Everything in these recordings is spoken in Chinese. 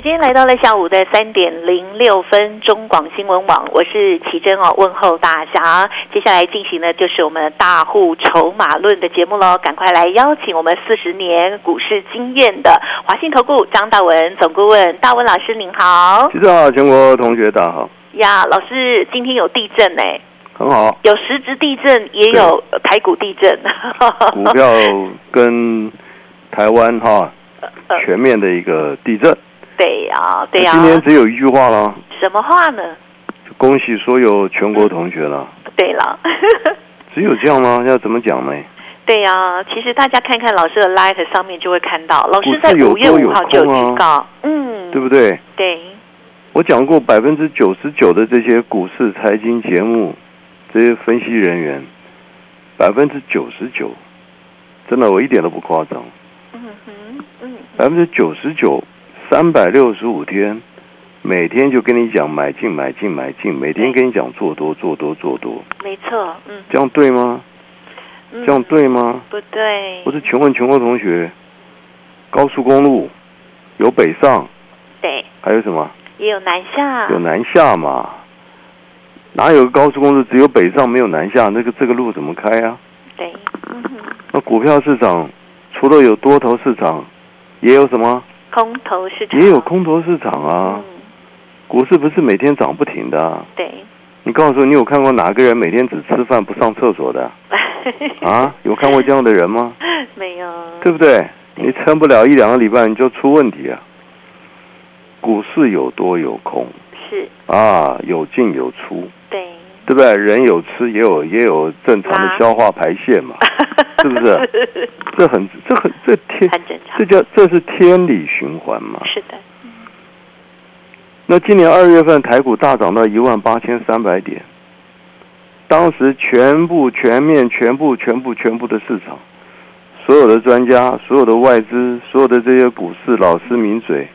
时间来到了下午的三点零六分，中广新闻网，我是奇珍哦，问候大家。接下来进行的就是我们大户筹码论的节目喽，赶快来邀请我们四十年股市经验的华信投顾张大文总顾问，大文老师您好。奇珍好，全国同学大家好。呀，老师今天有地震呢，很好，有实质地震，也有台股地震，股票跟台湾哈 全面的一个地震。对呀，对呀。今天只有一句话了。什么话呢？恭喜所有全国同学了。对了。只有这样吗？要怎么讲呢？对呀，其实大家看看老师的 light 上面就会看到，老师在五月五号就预告，嗯，对不对？对。我讲过百分之九十九的这些股市财经节目，这些分析人员，百分之九十九，真的我一点都不夸张。嗯哼，嗯。百分之九十九。三百六十五天，每天就跟你讲买进买进买进，每天跟你讲做多做多做多。没错，嗯，这样对吗？这样对吗？不对。我是请问全国同学，高速公路有北上，对，还有什么？也有南下，有南下嘛？哪有个高速公路只有北上没有南下？那个这个路怎么开啊？对，嗯。那股票市场除了有多头市场，也有什么？空头市场也有空头市场啊，股市不是每天涨不停的。对，你告诉我，你有看过哪个人每天只吃饭不上厕所的？啊，有看过这样的人吗？没有，对不对？你撑不了一两个礼拜，你就出问题啊。股市有多有空，是啊，有进有出。对。对不对？人有吃，也有也有正常的消化排泄嘛，是不是？这很这很这天，这叫这是天理循环嘛。是的。那今年二月份台股大涨到一万八千三百点，当时全部全面全部全部全部的市场，所有的专家、所有的外资、所有的这些股市老师名嘴，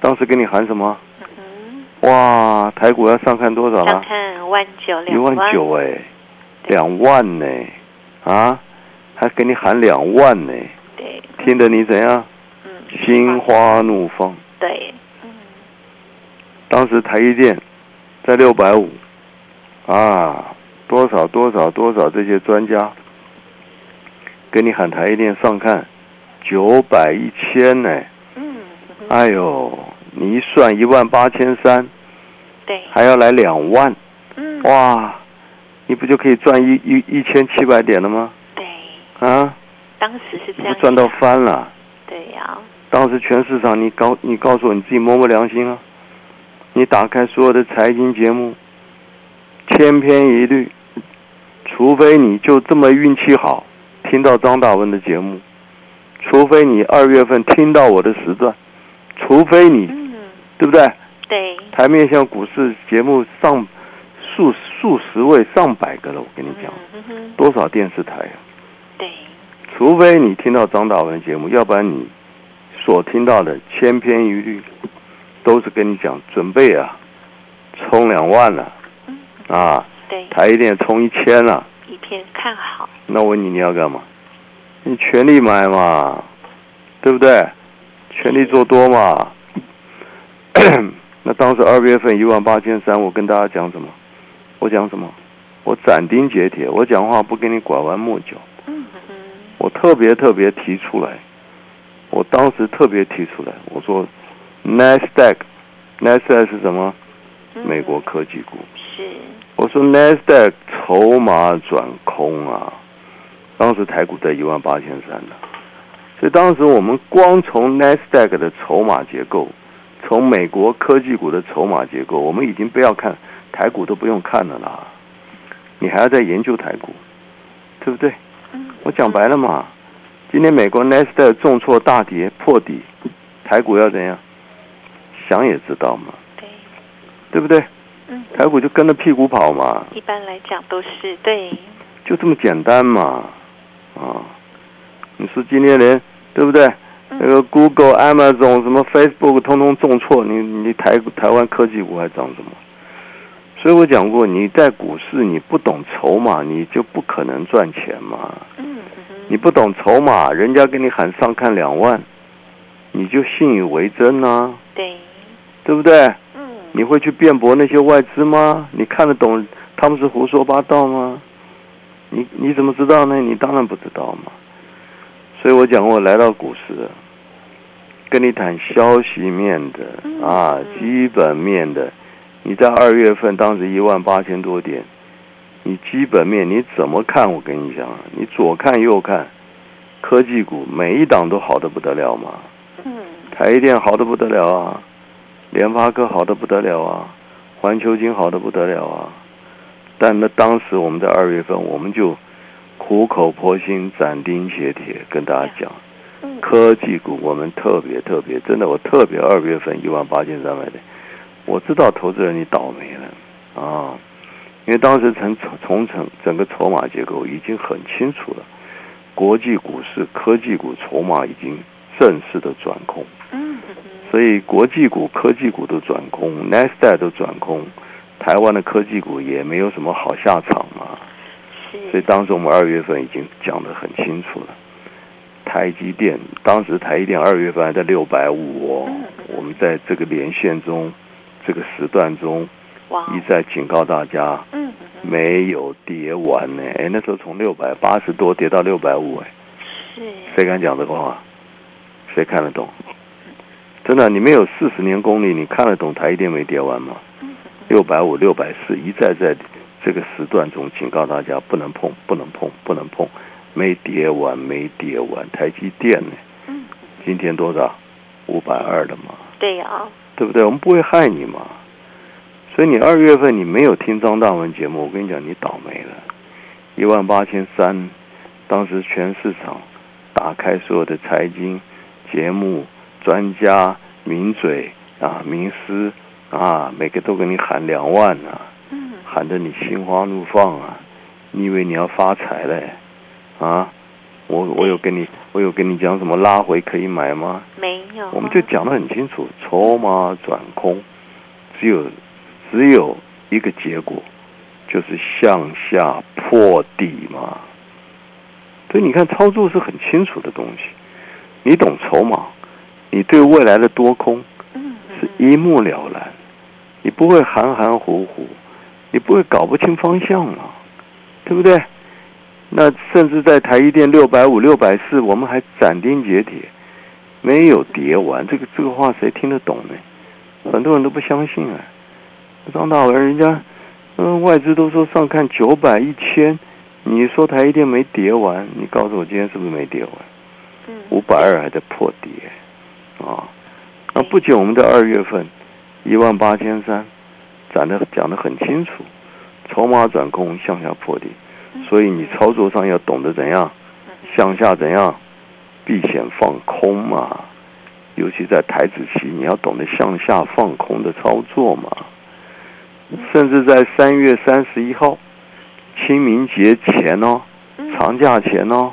当时给你喊什么？哇，台股要上看多少了？上看万九两万九哎，两万呢？啊，还给你喊两万呢？对。听得你怎样？嗯。心花怒放。对。嗯。当时台积电在六百五，啊，多少多少多少这些专家，给你喊台积电上看九百一千呢？嗯。哎呦，你一算一万八千三。对，还要来两万，嗯，哇，你不就可以赚一一一千七百点了吗？对，啊，当时是这样，赚到翻了。对呀，当时全市场，你告你告诉我你自己摸摸良心啊！你打开所有的财经节目，千篇一律，除非你就这么运气好，听到张大文的节目，除非你二月份听到我的时段，除非你，对不对？对，台面向股市节目上数数十位上百个了，我跟你讲，多少电视台啊？对，除非你听到张大文的节目，要不然你所听到的千篇一律都是跟你讲准备啊，冲两万了，啊，对，台一电冲一千了，一片看好。那我问你，你要干嘛？你全力买嘛，对不对？全力做多嘛。那当时二月份一万八千三，我跟大家讲什么？我讲什么？我斩钉截铁，我讲话不跟你拐弯抹角。我特别特别提出来，我当时特别提出来，我说，Nasdaq，Nasdaq 是什么？美国科技股。是。我说 Nasdaq 筹码转空啊，当时台股在一万八千三呢，所以当时我们光从 Nasdaq 的筹码结构。从美国科技股的筹码结构，我们已经不要看台股都不用看了啦，你还要再研究台股，对不对？我讲白了嘛，今天美国 Nest 重挫大跌破底，台股要怎样？想也知道嘛，对，对不对？嗯，台股就跟着屁股跑嘛。一般来讲都是对。就这么简单嘛，啊，你说今天连对不对？那个 Google、Amazon 什么 Facebook 通通重挫，你你台台湾科技股还涨什么？所以我讲过，你在股市你不懂筹码，你就不可能赚钱嘛。嗯你不懂筹码，人家给你喊上看两万，你就信以为真啊，对，对不对？嗯你会去辩驳那些外资吗？你看得懂他们是胡说八道吗？你你怎么知道呢？你当然不知道嘛。所以我讲过，来到股市，跟你谈消息面的啊，基本面的。你在二月份当时一万八千多点，你基本面你怎么看？我跟你讲，你左看右看，科技股每一档都好的不得了嘛。嗯台积电好的不得了啊，联发科好的不得了啊，环球金好的不得了啊。但那当时我们在二月份，我们就苦口婆心、斩钉截铁跟大家讲，嗯科技股我们特别特别，真的我特别二月份一万八千三百点，我知道投资人你倒霉了啊，因为当时从从整整个筹码结构已经很清楚了，国际股市科技股筹码已经正式的转空。嗯所以国际股、科技股都转空 n e s t a 都转空，台湾的科技股也没有什么好下场嘛。所以当时我们二月份已经讲得很清楚了。台积电当时台积电二月份还在六百五哦，我们在这个连线中，这个时段中一再警告大家，嗯没有跌完呢。哎，那时候从六百八十多跌到六百五，哎，是谁敢讲这个话？谁看得懂？真的，你没有四十年功力，你看得懂台一定没跌完吗？六百五、六百四，一再在这个时段中警告大家不能碰，不能碰，不能碰，没跌完，没跌完。台积电呢？嗯今天多少？五百二了嘛，对呀对不对？我们不会害你嘛。所以你二月份你没有听张大文节目，我跟你讲，你倒霉了。一万八千三，当时全市场打开所有的财经节目、专家、名嘴啊、名师啊，每个都给你喊两万啊，嗯喊得你心花怒放啊！你以为你要发财嘞？啊，我我有跟你我有跟你讲什么拉回可以买吗？没有我们就讲得很清楚，筹码转空，只有只有一个结果，就是向下破底嘛。所以你看，操作是很清楚的东西。你懂筹码，你对未来的多空嗯是一目了然，你不会含含糊糊，你不会搞不清方向嘛，对不对？那甚至在台积电六百五、六百四，我们还斩钉截铁，没有跌完。这个这个话谁听得懂呢？很多人都不相信啊。张大文，人家嗯外资都说上看九百、一千，你说台积电没跌完，你告诉我今天是不是没跌完？嗯五百二还在破跌，啊，那不仅我们在二月份一万八千三，讲的讲的很清楚，筹码转空向下破底，所以你操作上要懂得怎样向下怎样避险放空嘛，尤其在台子期，你要懂得向下放空的操作嘛，甚至在三月三十一号清明节前哦，长假前哦。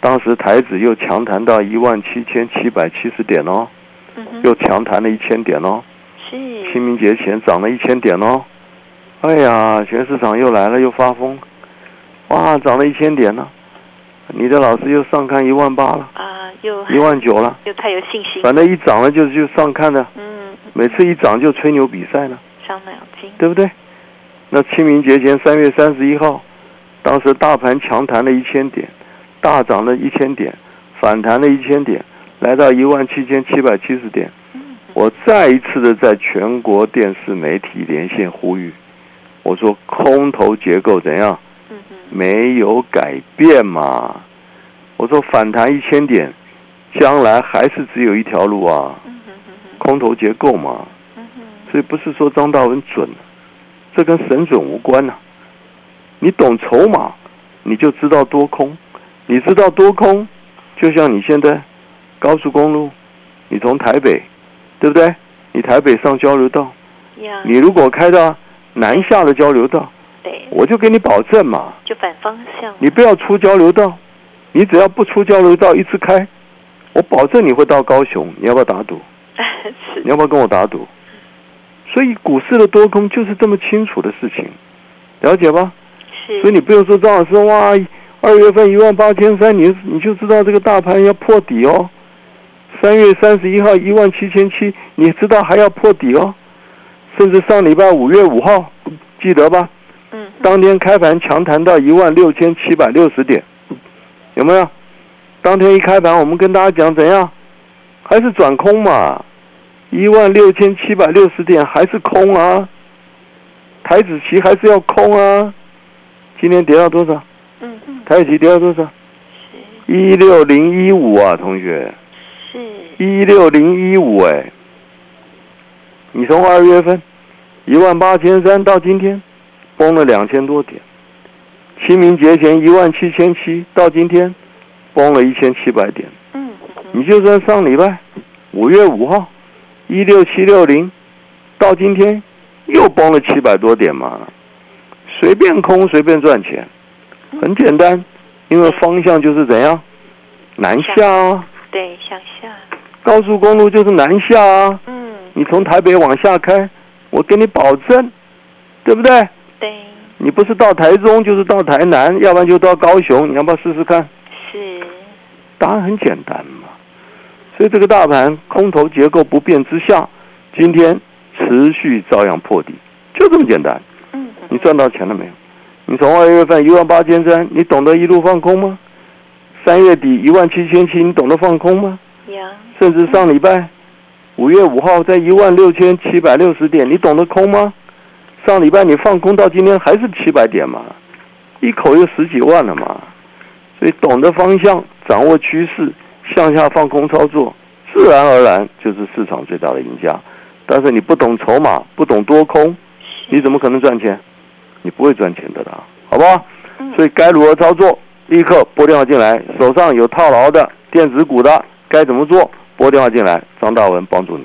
当时台指又强弹到一万七千七百七十点哦，又强弹了一千点哦。清明节前涨了一千点哦。哎呀，全市场又来了，又发疯，哇，涨了一千点了。你的老师又上看一万八了，啊又一万九了，又太有信心反正一涨了就就上看的，嗯每次一涨就吹牛比赛了，伤脑筋对不对？那清明节前三月三十一号，当时大盘强弹了一千点，大涨了一千点，反弹了一千点，来到一万七千七百七十点。我再一次的在全国电视媒体连线呼吁，我说空头结构怎样？没有改变嘛。我说反弹一千点，将来还是只有一条路啊，空头结构嘛。所以不是说张大文准，这跟神准无关呐、你懂筹码，你就知道多空。你知道多空，就像你现在高速公路，你从台北，对不对？你台北上交流道，你如果开到南下的交流道，对我就给你保证嘛，就反方向，你不要出交流道，你只要不出交流道一直开，我保证你会到高雄。你要不要打赌？是你要不要跟我打赌？所以股市的多空就是这么清楚的事情，了解吧？是，所以你不用说张老师哇，二月份一万八千三，你你就知道这个大盘要破底哦。三月三十一号一万七千七，你知道还要破底哦。甚至上礼拜五月五号，记得吧？嗯，当天开盘强弹到一万六千七百六十点，有没有？当天一开盘，我们跟大家讲怎样？还是转空嘛，一万六千七百六十点还是空啊，台子期还是要空啊。今天跌到多少？嗯嗯，台子期跌到多少？一六零一五啊，同学，是，一六零一五哎，你从二月份一万八千三到今天崩了两千多点，清明节前一万七千七到今天崩了一千七百点，嗯嗯你就算上礼拜五月五号一六七六零到今天又崩了七百多点嘛，随便空随便赚钱，很简单，因为方向就是怎样南下啊。对，向下，高速公路就是南下啊，嗯，你从台北往下开，我给你保证，对不对？对，你不是到台中就是到台南，要不然就到高雄，你要不要试试看？是，答案很简单嘛。所以这个大盘空头结构不变之下，今天持续照样破底，就这么简单。嗯，你赚到钱了没有？你从二月份一万八千三，你懂得一路放空吗？三月底一万七千七，你懂得放空吗？呀，甚至上礼拜五月五号在一万六千七百六十点，你懂得空吗？上礼拜你放空到今天还是七百点嘛，一口又十几万了嘛。所以懂得方向，掌握趋势，向下放空操作，自然而然就是市场最大的赢家。但是你不懂筹码，不懂多空，你怎么可能赚钱？你不会赚钱的啦，好不好？嗯所以该如何操作？立刻拨电话进来，手上有套牢的电子股的该怎么做？拨电话进来，张大文帮助你。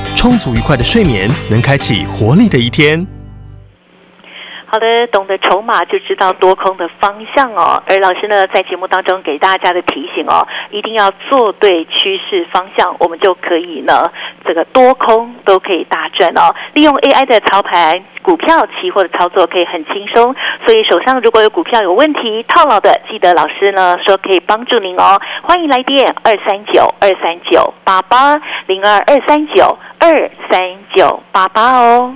充足愉快的睡眠能开启活力的一天。好的，懂得筹码就知道多空的方向哦。而老师呢，在节目当中给大家的提醒哦，一定要做对趋势方向，我们就可以呢，这个多空都可以大赚哦。利用 AI 的操盘，股票期货的操作可以很轻松。所以手上如果有股票有问题套牢的，记得老师呢说可以帮助您哦。欢迎来电二三九二三九八八零二二三九二三九八八哦。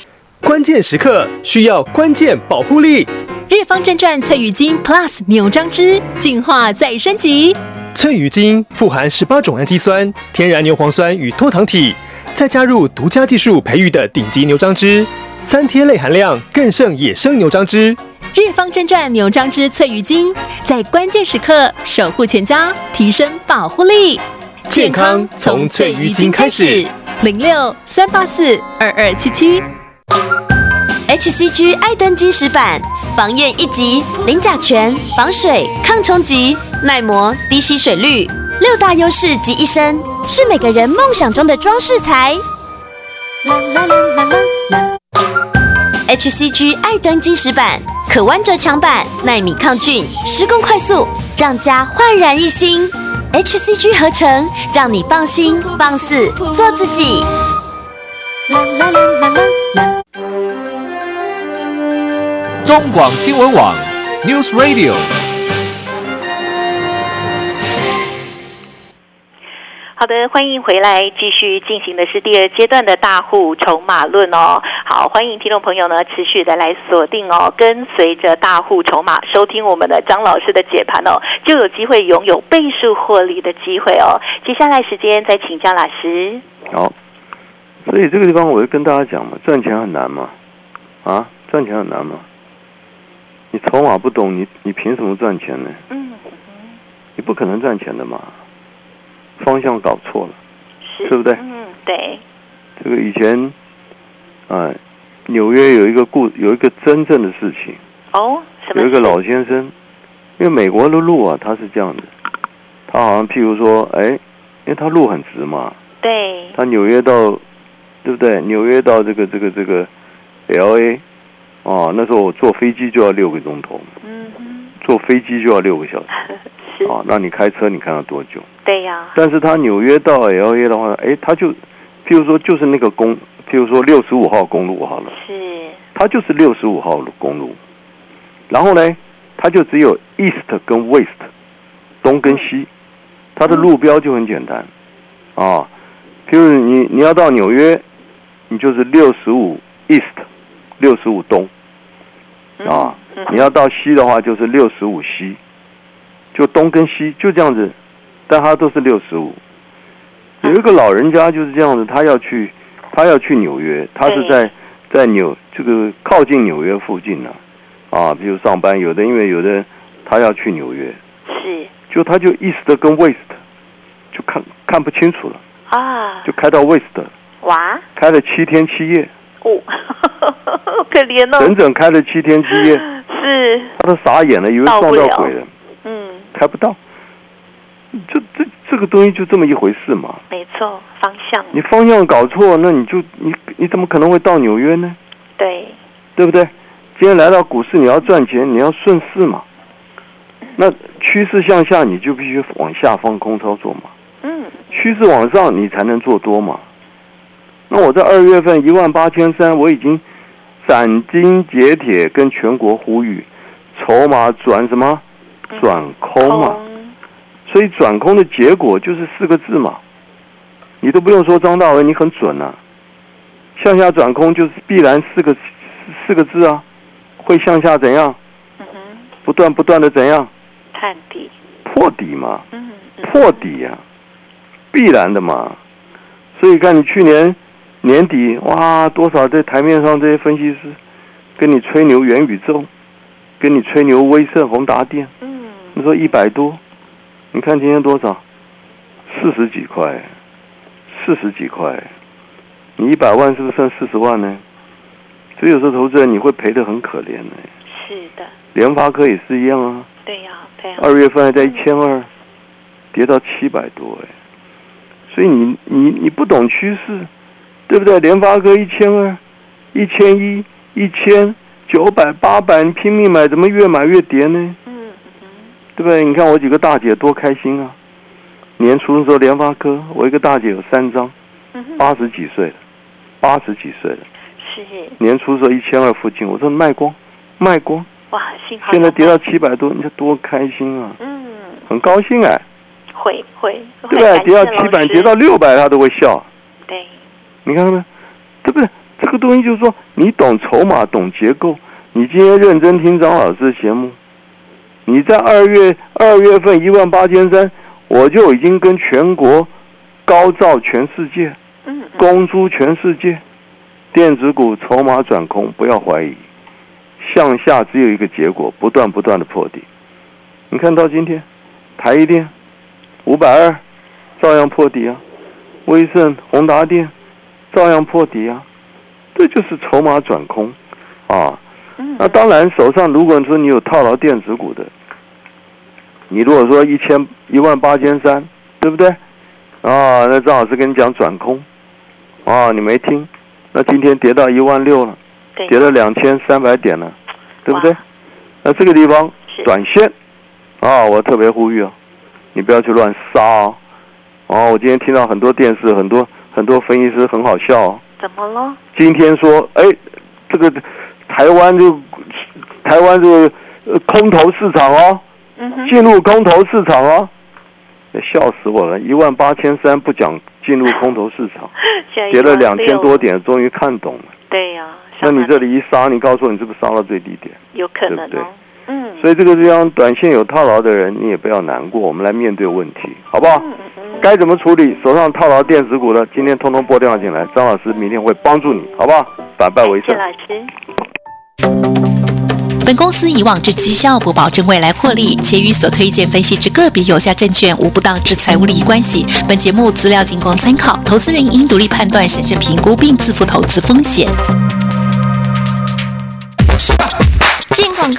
关键时刻需要关键保护力。日方正传翠羽金 Plus 牛樟芝进化再升级，翠羽金富含十八种氨基酸、天然牛磺酸与脱糖体，再加入独家技术培育的顶级牛樟芝，三萜类含量更胜野生牛樟芝。日方正传牛樟芝翠羽金在关键时刻守护全家，提升保护力。健康从翠羽精开始。零六三八四二二七七。HCG 爱登基石板，防焰一级，零甲醛，防水、抗冲击、耐磨、低吸水率，六大优势集一身，是每个人梦想中的装饰材。啦啦啦啦啦啦 HCG 爱登基石板，可弯折墙板，耐米抗菌，施工快速，让家焕然一新。HCG 合成，让你放心放肆做自己。啦啦啦啦啦啦。中广新闻网 News Radio。好的，欢迎回来，继续进行的是第二阶段的大户筹码论哦。好，欢迎听众朋友呢持续的来锁定哦，跟随着大户筹码收听我们的张老师的解盘哦，就有机会拥有倍数获利的机会哦。接下来时间再请教老师。好，所以这个地方我就跟大家讲嘛，赚钱很难嘛，啊，赚钱很难嘛。你筹码不懂，你你凭什么赚钱呢？嗯，你不可能赚钱的嘛，方向搞错了，是对不对？嗯，对，这个以前，啊，纽约有一个故有一个真正的事情，哦，什么？有一个老先生，因为美国的路啊，他是这样的，他好像譬如说，哎，因为他路很直嘛，对，他纽约到，对不对？纽约到这个这个这个 L A，哦，那时候我坐飞机就要六个钟头，嗯哼，坐飞机就要六个小时，是，啊，那你开车你看要多久？对呀，但是他纽约到 L A 的话，哎，他就，譬如说就是那个公，譬如说六十五号公路好了，是，它就是六十五号公路，然后呢，它就只有 east 跟 west，东跟西，它的路标就很简单，啊，譬如你你要到纽约，你就是六十五 east，六十五东，啊，嗯。你要到西的话就是六十五西，就东跟西就这样子，但它都是六十五。有一个老人家就是这样子，他要去，他要去纽约，他是在在纽这个靠近纽约附近呢、啊，比如上班，有的因为有的他要去纽约，是。就他就 east 跟 west 就看看不清楚了，啊，就开到 west，哇，开了七天七夜，哦，可怜哦，整整开了七天七夜，是，他都傻眼了，以为撞到鬼了，嗯，开不到。这这这个东西就这么一回事嘛。没错，方向，你方向搞错，那你就你你怎么可能会到纽约呢？对，对不对？今天来到股市，你要赚钱，你要顺势嘛。那趋势向下，你就必须往下放空操作嘛。嗯，趋势往上，你才能做多嘛。那我在二月份一万八千三，我已经斩钉截铁跟全国呼吁，筹码转什么？转空嘛。所以转空的结果就是四个字嘛，你都不用说张大为，你很准啊。向下转空就是必然四个四个字啊，会向下怎样？不断不断的怎样？探底，破底嘛，破底呀、必然的嘛。所以看你去年年底哇，多少在台面上这些分析师跟你吹牛元宇宙，跟你吹牛威盛宏达电，嗯，你说一百多，你看今天多少？四十几块，四十几块，你一百万是不是剩四十万呢？所以有时候投资人你会赔的很可怜呢。是的，联发科也是一样啊，对呀，对呀，二月份还在一千二，跌到七百多哎。所以你你你不懂趋势，对不对？联发科一千二、一千一、一千九百、八百，你拼命买，怎么越买越跌呢？嗯嗯对不对？你看我几个大姐多开心啊！年初的时候，联发科，我一个大姐有三张，八十几岁了，八十几岁了。是，年初的时候一千二附近，我说卖光，卖光，哇，幸好现在跌到七百多，你看多开心啊！嗯，很高兴哎，会会，对不对？跌到七百，跌到六百，他都会笑。对，你看到没？对不对？这个东西就是说，你懂筹码，懂结构。你今天认真听张老师的节目，你在二月二月份一万八千三，我就已经跟全国高照全世界，嗯，嗯公诸全世界，电子股筹码转空，不要怀疑，向下只有一个结果，不断不断的破底。你看到今天，台一电五百二，照样破底啊；威盛、宏达电照样破底啊。这就是筹码转空啊。嗯，那当然，手上如果说你有套牢电子股的，你如果说一千一万八千三，对不对？啊，那张老师跟你讲转空，啊，你没听，那今天跌到一万六了，跌了两千三百点了，对不对？那这个地方短线啊，我特别呼吁啊，你不要去乱杀哦。哦，我今天听到很多电视，很多很多分析师很好笑、哦，怎么了？今天说，哎，这个台湾就台湾这个呃空头市场哦，嗯，进入空头市场哦，笑死我了！一万八千三不讲进入空头市场，跌了两千多，点，终于看懂了。对呀、那你这里一杀，你告诉我你是不是杀到最低点？有可能对不对哦，嗯，所以这个地方短线有套牢的人，你也不要难过，我们来面对问题，好不好？该怎么处理？手上套牢电子股的，今天通通拨电话进来，张老师明天会帮助你，好不好？反败为胜。谢老师。本公司以往之绩效不保证未来获利，且与所推荐分析之个别有价证券无不当之财务利益关系。本节目资料仅供参考，投资人应独立判断、审慎评估并自负投资风险。